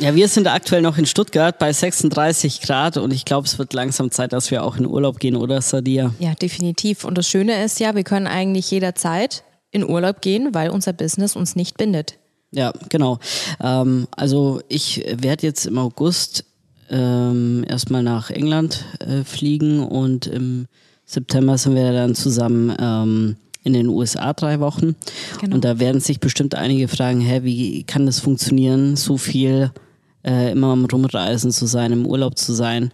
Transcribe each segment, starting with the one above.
Ja, wir sind aktuell noch in Stuttgart bei 36 Grad und ich glaube, es wird langsam Zeit, dass wir auch in Urlaub gehen, oder Sadia? Ja, definitiv. Und das Schöne ist ja, wir können eigentlich jederzeit in Urlaub gehen, weil unser Business uns nicht bindet. Ja, genau. Ähm, also ich werde jetzt im August ähm, erstmal nach England äh, fliegen und im September sind wir dann zusammen ähm, in den USA drei Wochen. Genau. Und da werden sich bestimmt einige fragen, hä, wie kann das funktionieren, so viel äh, immer am Rumreisen zu sein, im Urlaub zu sein.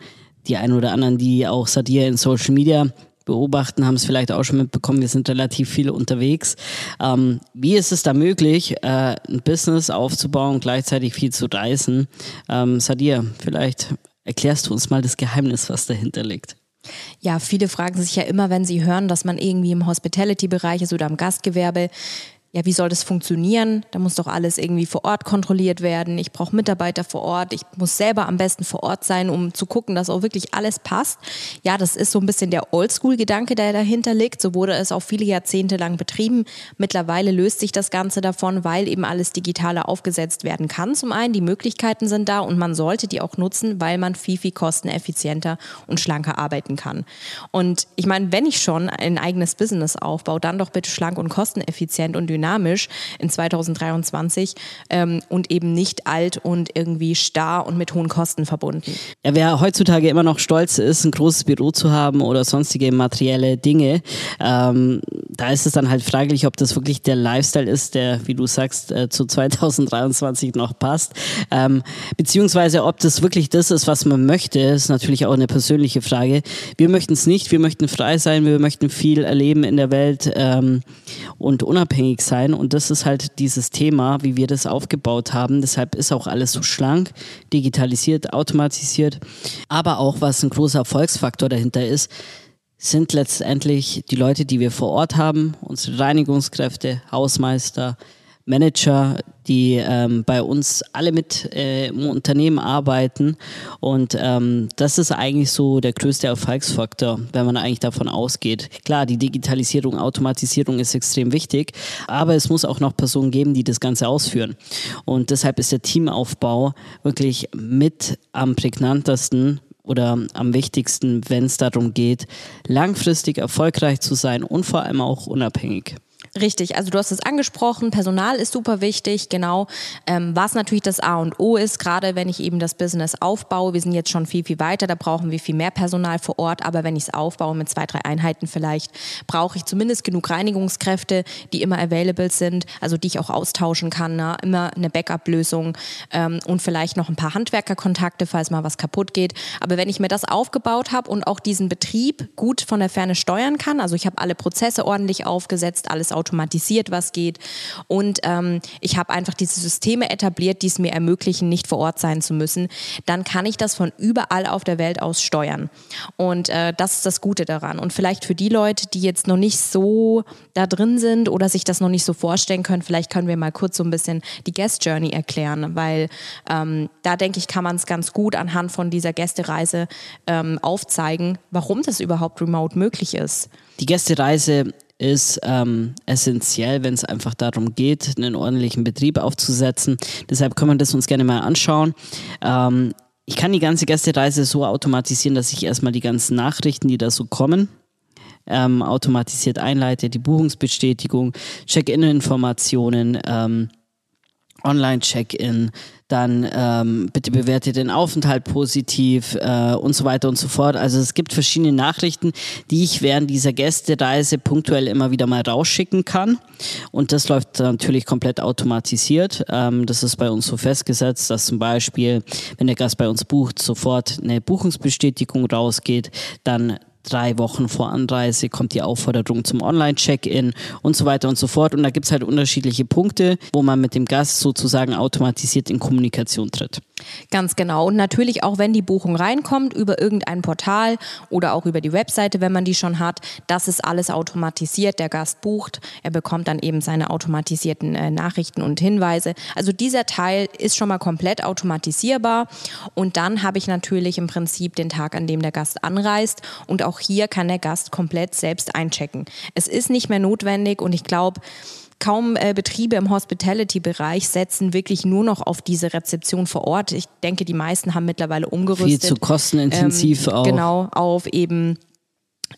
Die einen oder anderen, die auch Sadir in Social Media beobachten, haben es vielleicht auch schon mitbekommen, wir sind relativ viel unterwegs. Ähm, wie ist es da möglich, äh, ein Business aufzubauen und gleichzeitig viel zu reisen? Ähm, Sadir, vielleicht erklärst du uns mal das Geheimnis, was dahinter liegt. Ja, viele fragen sich ja immer, wenn sie hören, dass man irgendwie im Hospitality-Bereich ist oder im Gastgewerbe, ja, wie soll das funktionieren? Da muss doch alles irgendwie vor Ort kontrolliert werden. Ich brauche Mitarbeiter vor Ort. Ich muss selber am besten vor Ort sein, um zu gucken, dass auch wirklich alles passt. Ja, das ist so ein bisschen der Oldschool-Gedanke, der dahinter liegt. So wurde es auch viele Jahrzehnte lang betrieben. Mittlerweile löst sich das Ganze davon, weil eben alles digitaler aufgesetzt werden kann. Zum einen, die Möglichkeiten sind da und man sollte die auch nutzen, weil man viel, viel kosteneffizienter und schlanker arbeiten kann. Und ich meine, wenn ich schon ein eigenes Business aufbaue, dann doch bitte schlank und kosteneffizient und dynamisch dynamisch in 2023 ähm, und eben nicht alt und irgendwie starr und mit hohen Kosten verbunden. Ja, wer heutzutage immer noch stolz ist, ein großes Büro zu haben oder sonstige materielle Dinge, ähm, da ist es dann halt fraglich, ob das wirklich der Lifestyle ist, der, wie du sagst, äh, zu 2023 noch passt. Ähm, beziehungsweise ob das wirklich das ist, was man möchte, ist natürlich auch eine persönliche Frage. Wir möchten es nicht, wir möchten frei sein, wir möchten viel erleben in der Welt ähm, und unabhängig sein sein. Und das ist halt dieses Thema, wie wir das aufgebaut haben. Deshalb ist auch alles so schlank, digitalisiert, automatisiert. Aber auch, was ein großer Erfolgsfaktor dahinter ist, sind letztendlich die Leute, die wir vor Ort haben, unsere Reinigungskräfte, Hausmeister, Manager, die ähm, bei uns alle mit äh, im Unternehmen arbeiten. Und ähm, das ist eigentlich so der größte Erfolgsfaktor, wenn man eigentlich davon ausgeht. Klar, die Digitalisierung, Automatisierung ist extrem wichtig, aber es muss auch noch Personen geben, die das Ganze ausführen. Und deshalb ist der Teamaufbau wirklich mit am prägnantesten oder am wichtigsten, wenn es darum geht, langfristig erfolgreich zu sein und vor allem auch unabhängig. Richtig, also du hast es angesprochen, Personal ist super wichtig, genau. Ähm, was natürlich das A und O ist, gerade wenn ich eben das Business aufbaue, wir sind jetzt schon viel, viel weiter, da brauchen wir viel mehr Personal vor Ort, aber wenn ich es aufbaue mit zwei, drei Einheiten vielleicht, brauche ich zumindest genug Reinigungskräfte, die immer available sind, also die ich auch austauschen kann, ne? immer eine Backup-Lösung ähm, und vielleicht noch ein paar Handwerkerkontakte, falls mal was kaputt geht. Aber wenn ich mir das aufgebaut habe und auch diesen Betrieb gut von der Ferne steuern kann, also ich habe alle Prozesse ordentlich aufgesetzt, alles automatisiert, was geht. Und ähm, ich habe einfach diese Systeme etabliert, die es mir ermöglichen, nicht vor Ort sein zu müssen. Dann kann ich das von überall auf der Welt aus steuern. Und äh, das ist das Gute daran. Und vielleicht für die Leute, die jetzt noch nicht so da drin sind oder sich das noch nicht so vorstellen können, vielleicht können wir mal kurz so ein bisschen die Guest Journey erklären, weil ähm, da denke ich, kann man es ganz gut anhand von dieser Gästereise ähm, aufzeigen, warum das überhaupt remote möglich ist. Die Gästereise ist ähm, essentiell, wenn es einfach darum geht, einen ordentlichen Betrieb aufzusetzen. Deshalb können wir das uns gerne mal anschauen. Ähm, ich kann die ganze Gästereise so automatisieren, dass ich erstmal die ganzen Nachrichten, die da so kommen, ähm, automatisiert einleite, die Buchungsbestätigung, Check-in-Informationen, ähm, Online-Check-in, dann ähm, bitte bewertet den Aufenthalt positiv äh, und so weiter und so fort. Also es gibt verschiedene Nachrichten, die ich während dieser Gästereise punktuell immer wieder mal rausschicken kann. Und das läuft natürlich komplett automatisiert. Ähm, das ist bei uns so festgesetzt, dass zum Beispiel, wenn der Gast bei uns bucht, sofort eine Buchungsbestätigung rausgeht, dann drei Wochen vor Anreise kommt die Aufforderung zum Online-Check-In und so weiter und so fort. Und da gibt es halt unterschiedliche Punkte, wo man mit dem Gast sozusagen automatisiert in Kommunikation tritt. Ganz genau. Und natürlich auch, wenn die Buchung reinkommt über irgendein Portal oder auch über die Webseite, wenn man die schon hat, das ist alles automatisiert. Der Gast bucht, er bekommt dann eben seine automatisierten äh, Nachrichten und Hinweise. Also dieser Teil ist schon mal komplett automatisierbar. Und dann habe ich natürlich im Prinzip den Tag, an dem der Gast anreist und auch auch hier kann der Gast komplett selbst einchecken. Es ist nicht mehr notwendig und ich glaube, kaum äh, Betriebe im Hospitality-Bereich setzen wirklich nur noch auf diese Rezeption vor Ort. Ich denke, die meisten haben mittlerweile umgerüstet. Viel zu kostenintensiv ähm, auch. Genau, auf eben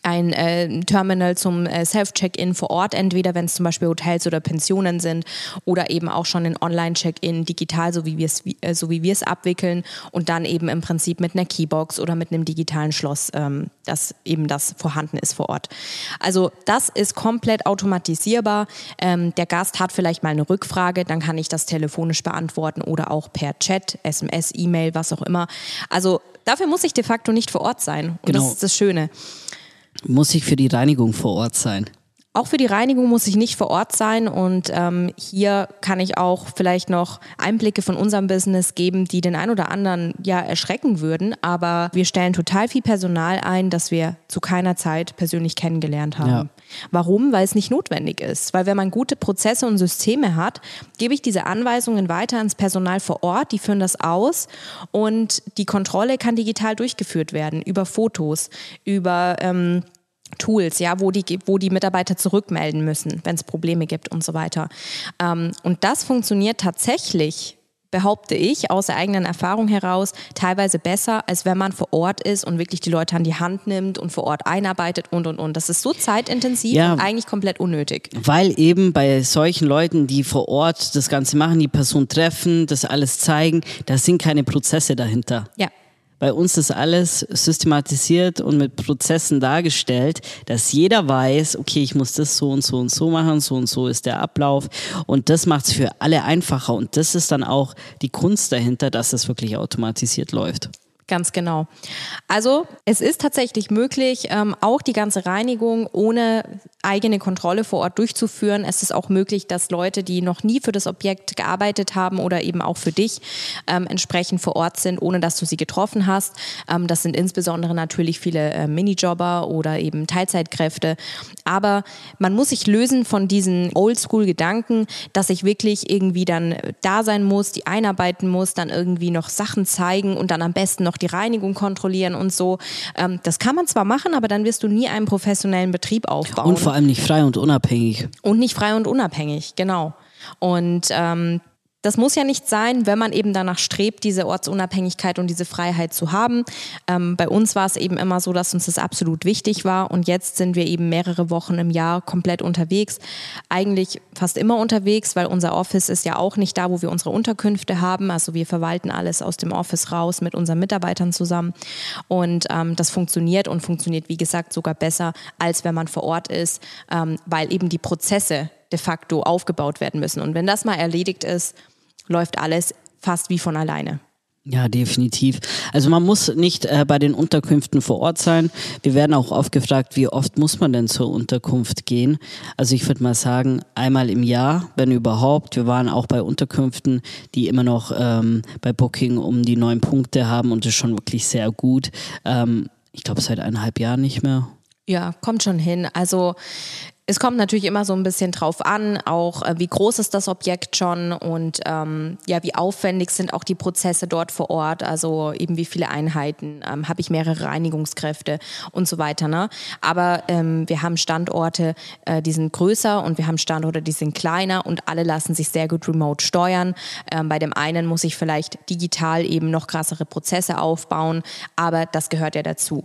ein äh, Terminal zum äh, Self-Check-In vor Ort, entweder wenn es zum Beispiel Hotels oder Pensionen sind oder eben auch schon ein Online-Check-In digital, so wie wir es äh, so wie wir es abwickeln und dann eben im Prinzip mit einer Keybox oder mit einem digitalen Schloss, ähm, dass eben das vorhanden ist vor Ort. Also das ist komplett automatisierbar. Ähm, der Gast hat vielleicht mal eine Rückfrage, dann kann ich das telefonisch beantworten oder auch per Chat, SMS, E-Mail, was auch immer. Also dafür muss ich de facto nicht vor Ort sein und genau. das ist das Schöne. Muss ich für die Reinigung vor Ort sein? Auch für die Reinigung muss ich nicht vor Ort sein und ähm, hier kann ich auch vielleicht noch Einblicke von unserem Business geben, die den ein oder anderen ja erschrecken würden. Aber wir stellen total viel Personal ein, das wir zu keiner Zeit persönlich kennengelernt haben. Ja. Warum? Weil es nicht notwendig ist. Weil wenn man gute Prozesse und Systeme hat, gebe ich diese Anweisungen weiter ans Personal vor Ort, die führen das aus und die Kontrolle kann digital durchgeführt werden über Fotos, über ähm, Tools, ja, wo die, wo die Mitarbeiter zurückmelden müssen, wenn es Probleme gibt und so weiter. Ähm, und das funktioniert tatsächlich behaupte ich aus der eigenen Erfahrung heraus teilweise besser, als wenn man vor Ort ist und wirklich die Leute an die Hand nimmt und vor Ort einarbeitet und und und. Das ist so zeitintensiv ja, und eigentlich komplett unnötig. Weil eben bei solchen Leuten, die vor Ort das Ganze machen, die Person treffen, das alles zeigen, da sind keine Prozesse dahinter. Ja. Bei uns ist alles systematisiert und mit Prozessen dargestellt, dass jeder weiß, okay, ich muss das so und so und so machen, so und so ist der Ablauf. Und das macht es für alle einfacher. Und das ist dann auch die Kunst dahinter, dass es wirklich automatisiert läuft. Ganz genau. Also es ist tatsächlich möglich, ähm, auch die ganze Reinigung ohne eigene Kontrolle vor Ort durchzuführen. Es ist auch möglich, dass Leute, die noch nie für das Objekt gearbeitet haben oder eben auch für dich ähm, entsprechend vor Ort sind, ohne dass du sie getroffen hast. Ähm, das sind insbesondere natürlich viele äh, Minijobber oder eben Teilzeitkräfte. Aber man muss sich lösen von diesen Oldschool-Gedanken, dass ich wirklich irgendwie dann da sein muss, die einarbeiten muss, dann irgendwie noch Sachen zeigen und dann am besten noch noch die Reinigung kontrollieren und so. Ähm, das kann man zwar machen, aber dann wirst du nie einen professionellen Betrieb aufbauen. Und vor allem nicht frei und unabhängig. Und nicht frei und unabhängig, genau. Und ähm, das muss ja nicht sein, wenn man eben danach strebt, diese Ortsunabhängigkeit und diese Freiheit zu haben. Ähm, bei uns war es eben immer so, dass uns das absolut wichtig war und jetzt sind wir eben mehrere Wochen im Jahr komplett unterwegs. Eigentlich fast immer unterwegs, weil unser Office ist ja auch nicht da, wo wir unsere Unterkünfte haben. Also wir verwalten alles aus dem Office raus mit unseren Mitarbeitern zusammen und ähm, das funktioniert und funktioniert, wie gesagt, sogar besser, als wenn man vor Ort ist, ähm, weil eben die Prozesse de facto aufgebaut werden müssen. Und wenn das mal erledigt ist, läuft alles fast wie von alleine. Ja, definitiv. Also man muss nicht äh, bei den Unterkünften vor Ort sein. Wir werden auch oft gefragt, wie oft muss man denn zur Unterkunft gehen? Also ich würde mal sagen, einmal im Jahr, wenn überhaupt. Wir waren auch bei Unterkünften, die immer noch ähm, bei Booking um die neun Punkte haben und das ist schon wirklich sehr gut. Ähm, ich glaube seit eineinhalb Jahren nicht mehr. Ja, kommt schon hin. Also es kommt natürlich immer so ein bisschen drauf an, auch äh, wie groß ist das Objekt schon und ähm, ja, wie aufwendig sind auch die Prozesse dort vor Ort, also eben wie viele Einheiten, ähm, habe ich mehrere Reinigungskräfte und so weiter. Ne? Aber ähm, wir haben Standorte, äh, die sind größer und wir haben Standorte, die sind kleiner und alle lassen sich sehr gut remote steuern. Ähm, bei dem einen muss ich vielleicht digital eben noch krassere Prozesse aufbauen, aber das gehört ja dazu.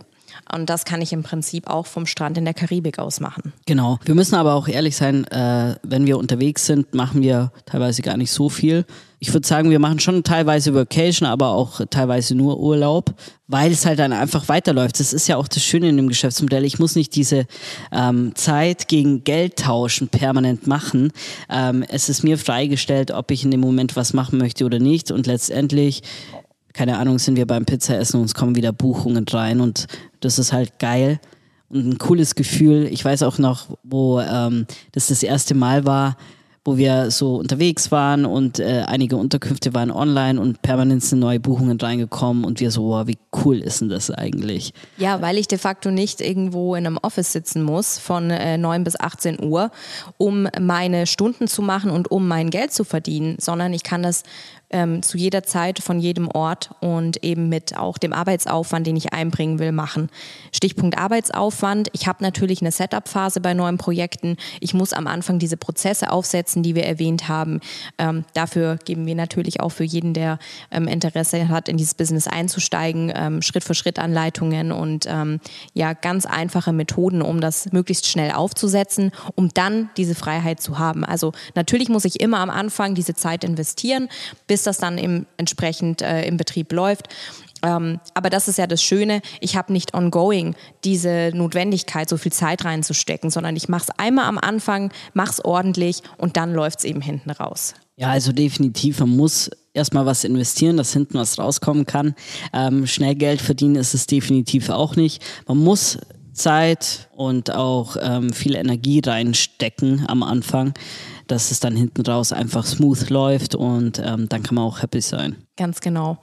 Und das kann ich im Prinzip auch vom Strand in der Karibik aus machen. Genau. Wir müssen aber auch ehrlich sein, äh, wenn wir unterwegs sind, machen wir teilweise gar nicht so viel. Ich würde sagen, wir machen schon teilweise Vacation, aber auch teilweise nur Urlaub, weil es halt dann einfach weiterläuft. Das ist ja auch das Schöne in dem Geschäftsmodell. Ich muss nicht diese ähm, Zeit gegen Geld tauschen permanent machen. Ähm, es ist mir freigestellt, ob ich in dem Moment was machen möchte oder nicht. Und letztendlich keine Ahnung, sind wir beim Pizzaessen und es kommen wieder Buchungen rein und das ist halt geil. und ein cooles Gefühl. Ich weiß auch noch, wo ähm, das das erste Mal war, wo wir so unterwegs waren und äh, einige Unterkünfte waren online und permanent sind neue Buchungen reingekommen und wir so, wow, wie cool ist denn das eigentlich? Ja, weil ich de facto nicht irgendwo in einem Office sitzen muss von äh, 9 bis 18 Uhr, um meine Stunden zu machen und um mein Geld zu verdienen, sondern ich kann das ähm, zu jeder Zeit von jedem Ort und eben mit auch dem Arbeitsaufwand, den ich einbringen will, machen. Stichpunkt Arbeitsaufwand. Ich habe natürlich eine Setup-Phase bei neuen Projekten. Ich muss am Anfang diese Prozesse aufsetzen, die wir erwähnt haben. Ähm, dafür geben wir natürlich auch für jeden, der ähm, Interesse hat, in dieses Business einzusteigen, ähm, Schritt für Schritt Anleitungen und ähm, ja ganz einfache Methoden, um das möglichst schnell aufzusetzen, um dann diese Freiheit zu haben. Also natürlich muss ich immer am Anfang diese Zeit investieren, bis bis das dann im, entsprechend äh, im Betrieb läuft. Ähm, aber das ist ja das Schöne, ich habe nicht ongoing diese Notwendigkeit, so viel Zeit reinzustecken, sondern ich mache es einmal am Anfang, mache es ordentlich und dann läuft es eben hinten raus. Ja, also definitiv, man muss erstmal was investieren, dass hinten was rauskommen kann. Ähm, schnell Geld verdienen ist es definitiv auch nicht. Man muss Zeit und auch ähm, viel Energie reinstecken am Anfang dass es dann hinten raus einfach smooth läuft und ähm, dann kann man auch happy sein. Ganz genau.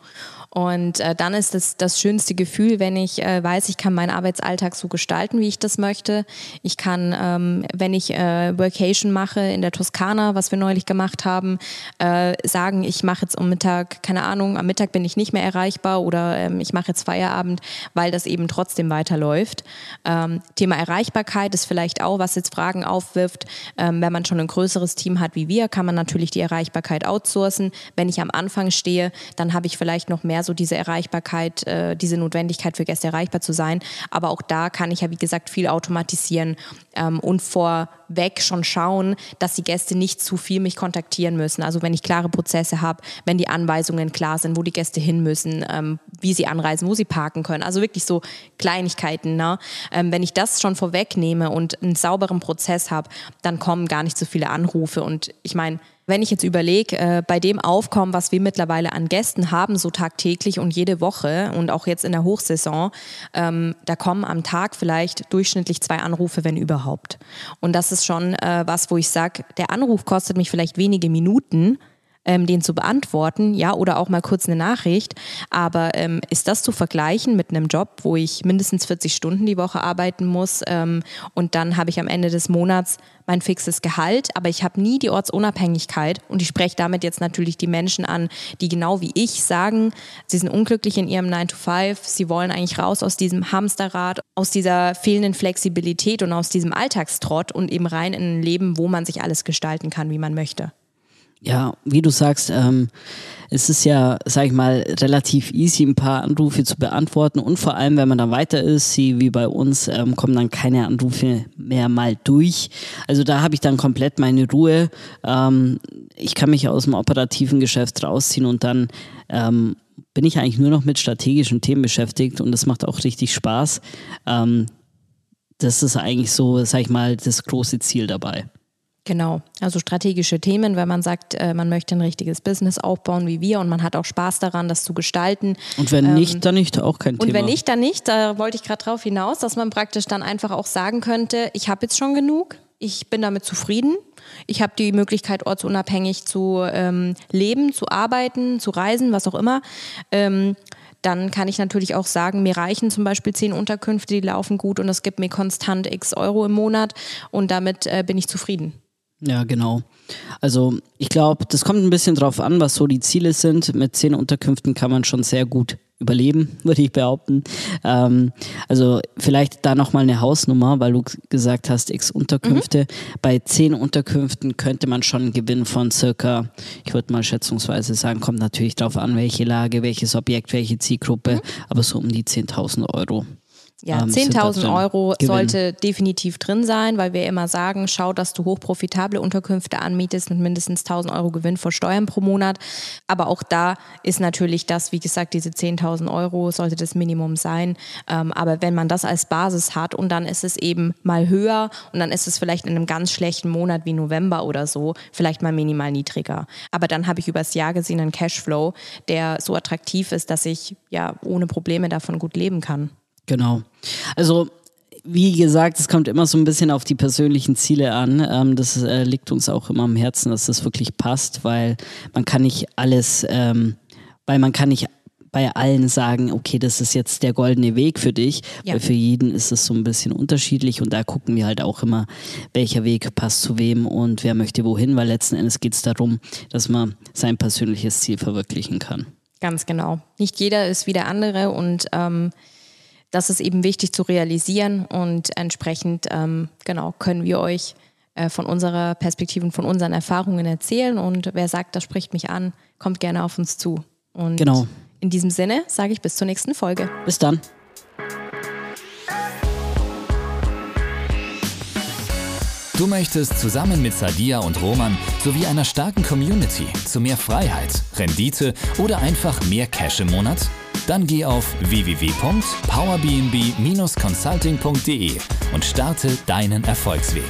Und äh, dann ist es das schönste Gefühl, wenn ich äh, weiß, ich kann meinen Arbeitsalltag so gestalten, wie ich das möchte. Ich kann, ähm, wenn ich äh, Workation mache in der Toskana, was wir neulich gemacht haben, äh, sagen, ich mache jetzt um Mittag, keine Ahnung, am Mittag bin ich nicht mehr erreichbar oder ähm, ich mache jetzt Feierabend, weil das eben trotzdem weiterläuft. Ähm, Thema Erreichbarkeit ist vielleicht auch, was jetzt Fragen aufwirft. Ähm, wenn man schon ein größeres Team hat wie wir, kann man natürlich die Erreichbarkeit outsourcen. Wenn ich am Anfang stehe, dann habe ich vielleicht noch mehr so diese Erreichbarkeit, äh, diese Notwendigkeit für Gäste erreichbar zu sein. Aber auch da kann ich ja, wie gesagt, viel automatisieren ähm, und vorweg schon schauen, dass die Gäste nicht zu viel mich kontaktieren müssen. Also wenn ich klare Prozesse habe, wenn die Anweisungen klar sind, wo die Gäste hin müssen, ähm, wie sie anreisen, wo sie parken können. Also wirklich so Kleinigkeiten. Ne? Ähm, wenn ich das schon vorwegnehme und einen sauberen Prozess habe, dann kommen gar nicht so viele Anrufe. Und ich meine, wenn ich jetzt überlege, äh, bei dem Aufkommen, was wir mittlerweile an Gästen haben, so tagtäglich und jede Woche und auch jetzt in der Hochsaison, ähm, da kommen am Tag vielleicht durchschnittlich zwei Anrufe, wenn überhaupt. Und das ist schon äh, was, wo ich sage, der Anruf kostet mich vielleicht wenige Minuten, ähm, den zu beantworten, ja, oder auch mal kurz eine Nachricht. Aber ähm, ist das zu vergleichen mit einem Job, wo ich mindestens 40 Stunden die Woche arbeiten muss ähm, und dann habe ich am Ende des Monats mein fixes Gehalt, aber ich habe nie die Ortsunabhängigkeit und ich spreche damit jetzt natürlich die Menschen an, die genau wie ich sagen, sie sind unglücklich in ihrem 9 to 5, sie wollen eigentlich raus aus diesem Hamsterrad, aus dieser fehlenden Flexibilität und aus diesem Alltagstrott und eben rein in ein Leben, wo man sich alles gestalten kann, wie man möchte. Ja, wie du sagst, ähm, es ist ja, sag ich mal, relativ easy, ein paar Anrufe zu beantworten und vor allem, wenn man dann weiter ist, sie wie bei uns, ähm, kommen dann keine Anrufe mehr mal durch. Also da habe ich dann komplett meine Ruhe. Ähm, ich kann mich aus dem operativen Geschäft rausziehen und dann ähm, bin ich eigentlich nur noch mit strategischen Themen beschäftigt und das macht auch richtig Spaß. Ähm, das ist eigentlich so, sag ich mal, das große Ziel dabei. Genau, also strategische Themen, wenn man sagt, äh, man möchte ein richtiges Business aufbauen wie wir und man hat auch Spaß daran, das zu gestalten. Und wenn ähm, nicht, dann nicht, auch kein und Thema. Und wenn nicht, dann nicht. Da wollte ich gerade drauf hinaus, dass man praktisch dann einfach auch sagen könnte, ich habe jetzt schon genug, ich bin damit zufrieden, ich habe die Möglichkeit, ortsunabhängig zu ähm, leben, zu arbeiten, zu reisen, was auch immer. Ähm, dann kann ich natürlich auch sagen, mir reichen zum Beispiel zehn Unterkünfte, die laufen gut und das gibt mir konstant x Euro im Monat und damit äh, bin ich zufrieden. Ja, genau. Also ich glaube, das kommt ein bisschen drauf an, was so die Ziele sind. Mit zehn Unterkünften kann man schon sehr gut überleben, würde ich behaupten. Ähm, also vielleicht da nochmal eine Hausnummer, weil du gesagt hast, x Unterkünfte. Mhm. Bei zehn Unterkünften könnte man schon einen Gewinn von circa, ich würde mal schätzungsweise sagen, kommt natürlich drauf an, welche Lage, welches Objekt, welche Zielgruppe, mhm. aber so um die 10.000 Euro. Ja, ähm, 10.000 Euro Gewinn. sollte definitiv drin sein, weil wir immer sagen, schau, dass du hochprofitable Unterkünfte anmietest mit mindestens 1.000 Euro Gewinn vor Steuern pro Monat. Aber auch da ist natürlich das, wie gesagt, diese 10.000 Euro sollte das Minimum sein. Ähm, aber wenn man das als Basis hat und dann ist es eben mal höher und dann ist es vielleicht in einem ganz schlechten Monat wie November oder so, vielleicht mal minimal niedriger. Aber dann habe ich übers Jahr gesehen einen Cashflow, der so attraktiv ist, dass ich ja ohne Probleme davon gut leben kann. Genau. Also wie gesagt, es kommt immer so ein bisschen auf die persönlichen Ziele an. Ähm, das äh, liegt uns auch immer am Herzen, dass das wirklich passt, weil man kann nicht alles, ähm, weil man kann nicht bei allen sagen, okay, das ist jetzt der goldene Weg für dich, ja. weil für jeden ist es so ein bisschen unterschiedlich und da gucken wir halt auch immer, welcher Weg passt zu wem und wer möchte wohin, weil letzten Endes geht es darum, dass man sein persönliches Ziel verwirklichen kann. Ganz genau. Nicht jeder ist wie der andere und ähm, das ist eben wichtig zu realisieren und entsprechend ähm, genau können wir euch äh, von unserer Perspektive und von unseren Erfahrungen erzählen und wer sagt, das spricht mich an, kommt gerne auf uns zu. Und genau. in diesem Sinne sage ich bis zur nächsten Folge. Bis dann. Du möchtest zusammen mit Sadia und Roman sowie einer starken Community zu mehr Freiheit, Rendite oder einfach mehr Cash im Monat? Dann geh auf www.powerbnb-consulting.de und starte deinen Erfolgsweg.